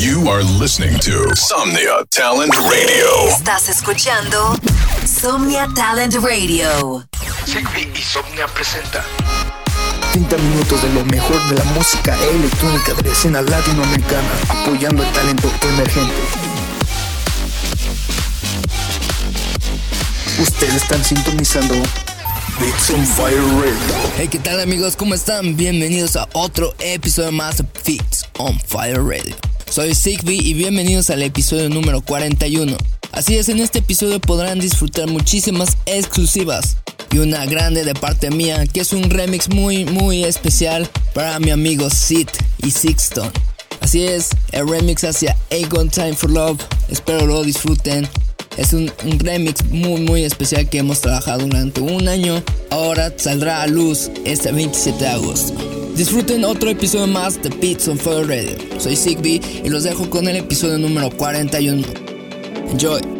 You are listening to Somnia Talent Radio. Estás escuchando Somnia Talent Radio. Sigby y Somnia presenta 30 minutos de lo mejor de la música electrónica de la escena latinoamericana, apoyando el talento emergente. Ustedes están sintonizando Beats on Fire Radio. Hey, ¿qué tal amigos? ¿Cómo están? Bienvenidos a otro episodio más de Beats on Fire Radio. Soy Sigby y bienvenidos al episodio número 41. Así es, en este episodio podrán disfrutar muchísimas exclusivas y una grande de parte mía, que es un remix muy muy especial para mi amigo Sid y Sixton. Así es, el remix hacia Agon Time for Love, espero lo disfruten. Es un, un, remix muy muy especial que hemos trabajado durante un año. Ahora saldrá a luz este 27 de agosto. Disfruten otro episodio más de Beats on Fire Radio. Soy Sigby y los dejo con el episodio número 41. Enjoy.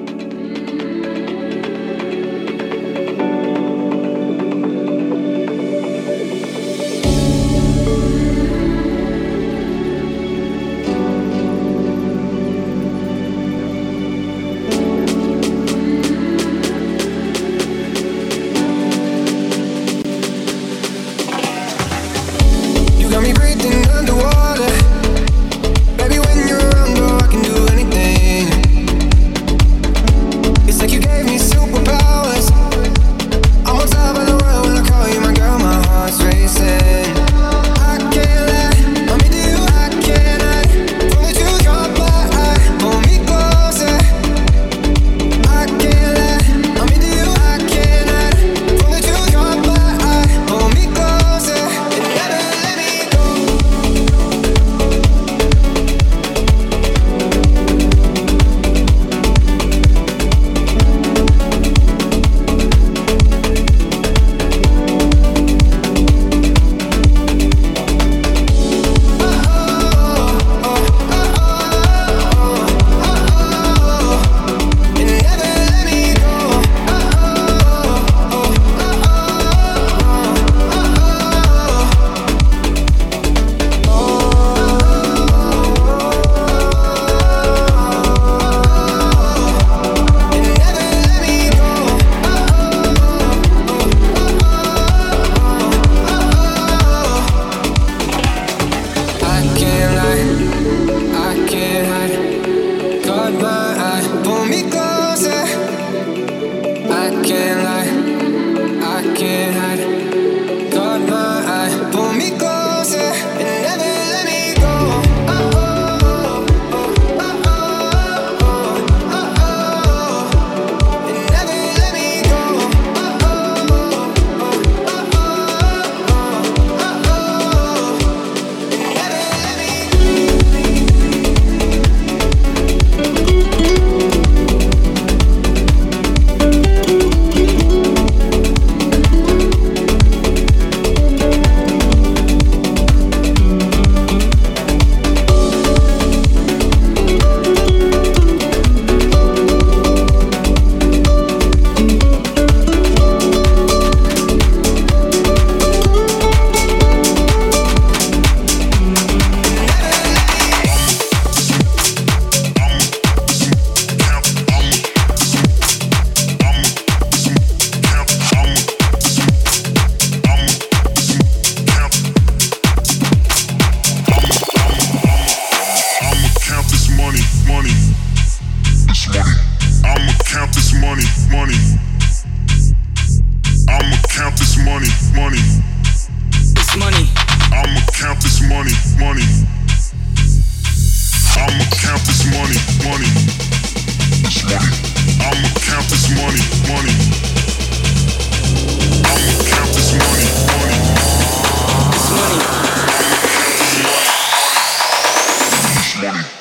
money.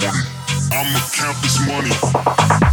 I'm a campus money.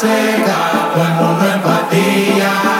se cuando no empatía.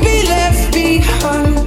be left behind.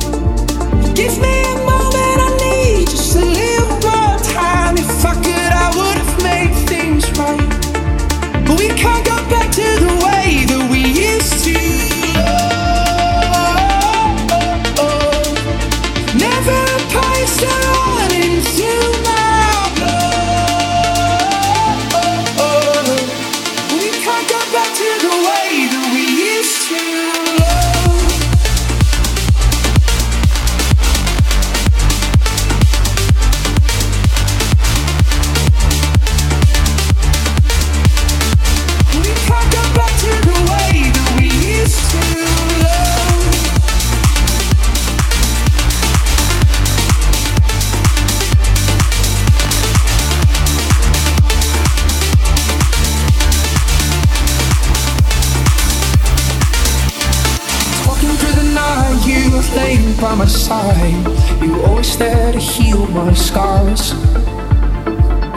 by my side. You always there to heal my scars.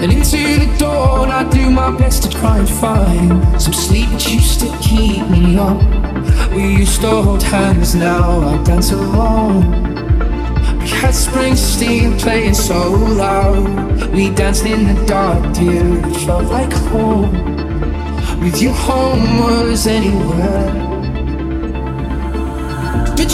And into the dawn, I do my best to try and find some sleep that used to keep me up. We used to hold hands, now I dance alone. We had Springsteen playing so loud. We danced in the dark, dear, it felt like home. With you, home was anywhere.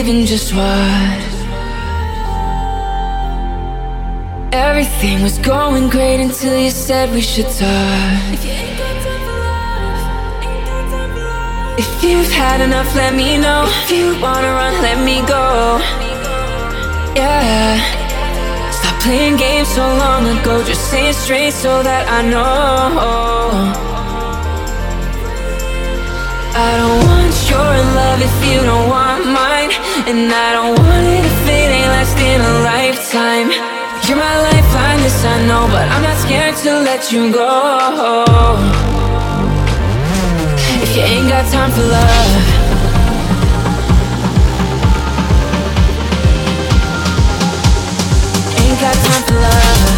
even just what? Everything was going great until you said we should talk. If If you've had enough, let me know. If you wanna run, let me go. Yeah. Stop playing games so long ago. Just say it straight so that I know. I don't want your love if you don't want and I don't want it if it ain't lasting a lifetime. You're my lifeline, this I know, but I'm not scared to let you go. If you ain't got time for love. Ain't got time for love.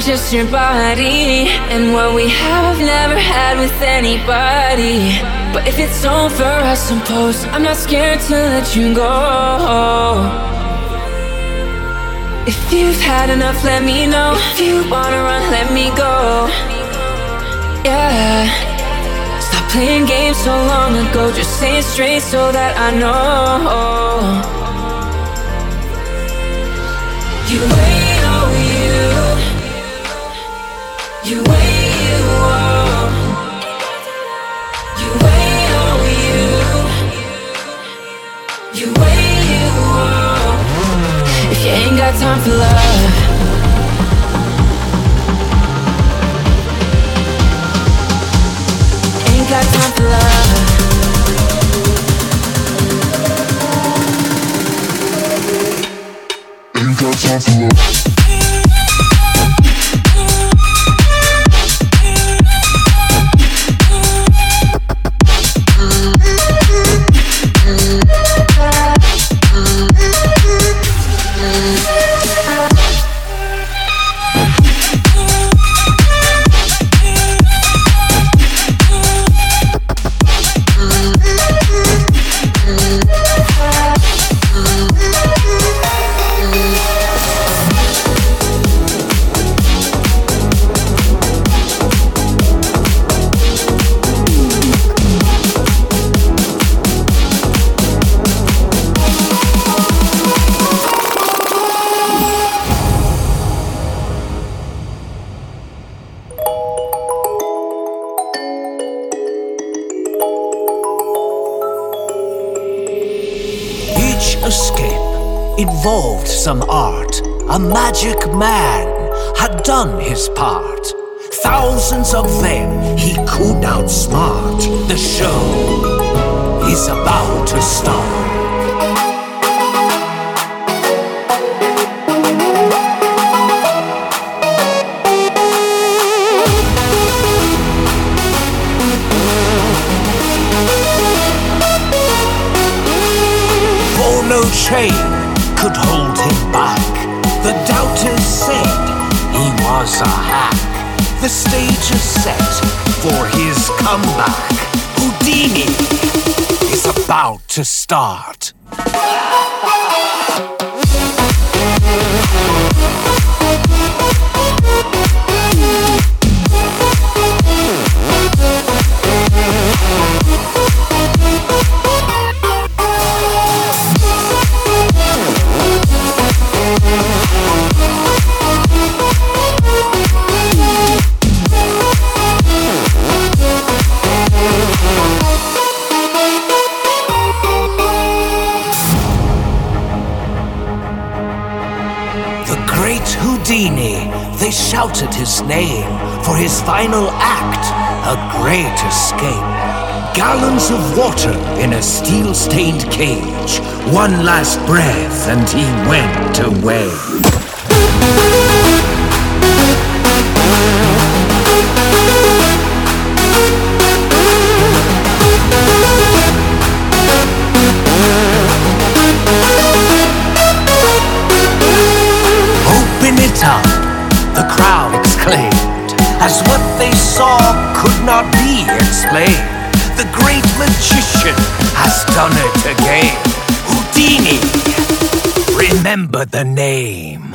Just your body And what we have never had with anybody. But if it's over, I suppose I'm not scared to let you go. If you've had enough, let me know. If you wanna run, let me go. Yeah. Stop playing games so long ago. Just say it straight so that I know. You wait, you You wait, you won't If you ain't got time for love. Ain't got time for love. Ain't got time for love some art. A magic man had done his part. Thousands of them he could outsmart. The show is about to start. For doubters said he was a hack. The stage is set for his comeback. Houdini is about to start. shouted his name for his final act, a great escape. Gallons of water in a steel stained cage. One last breath, and he went away. Open it up as what they saw could not be explained. The great magician has done it again. Houdini, remember the name.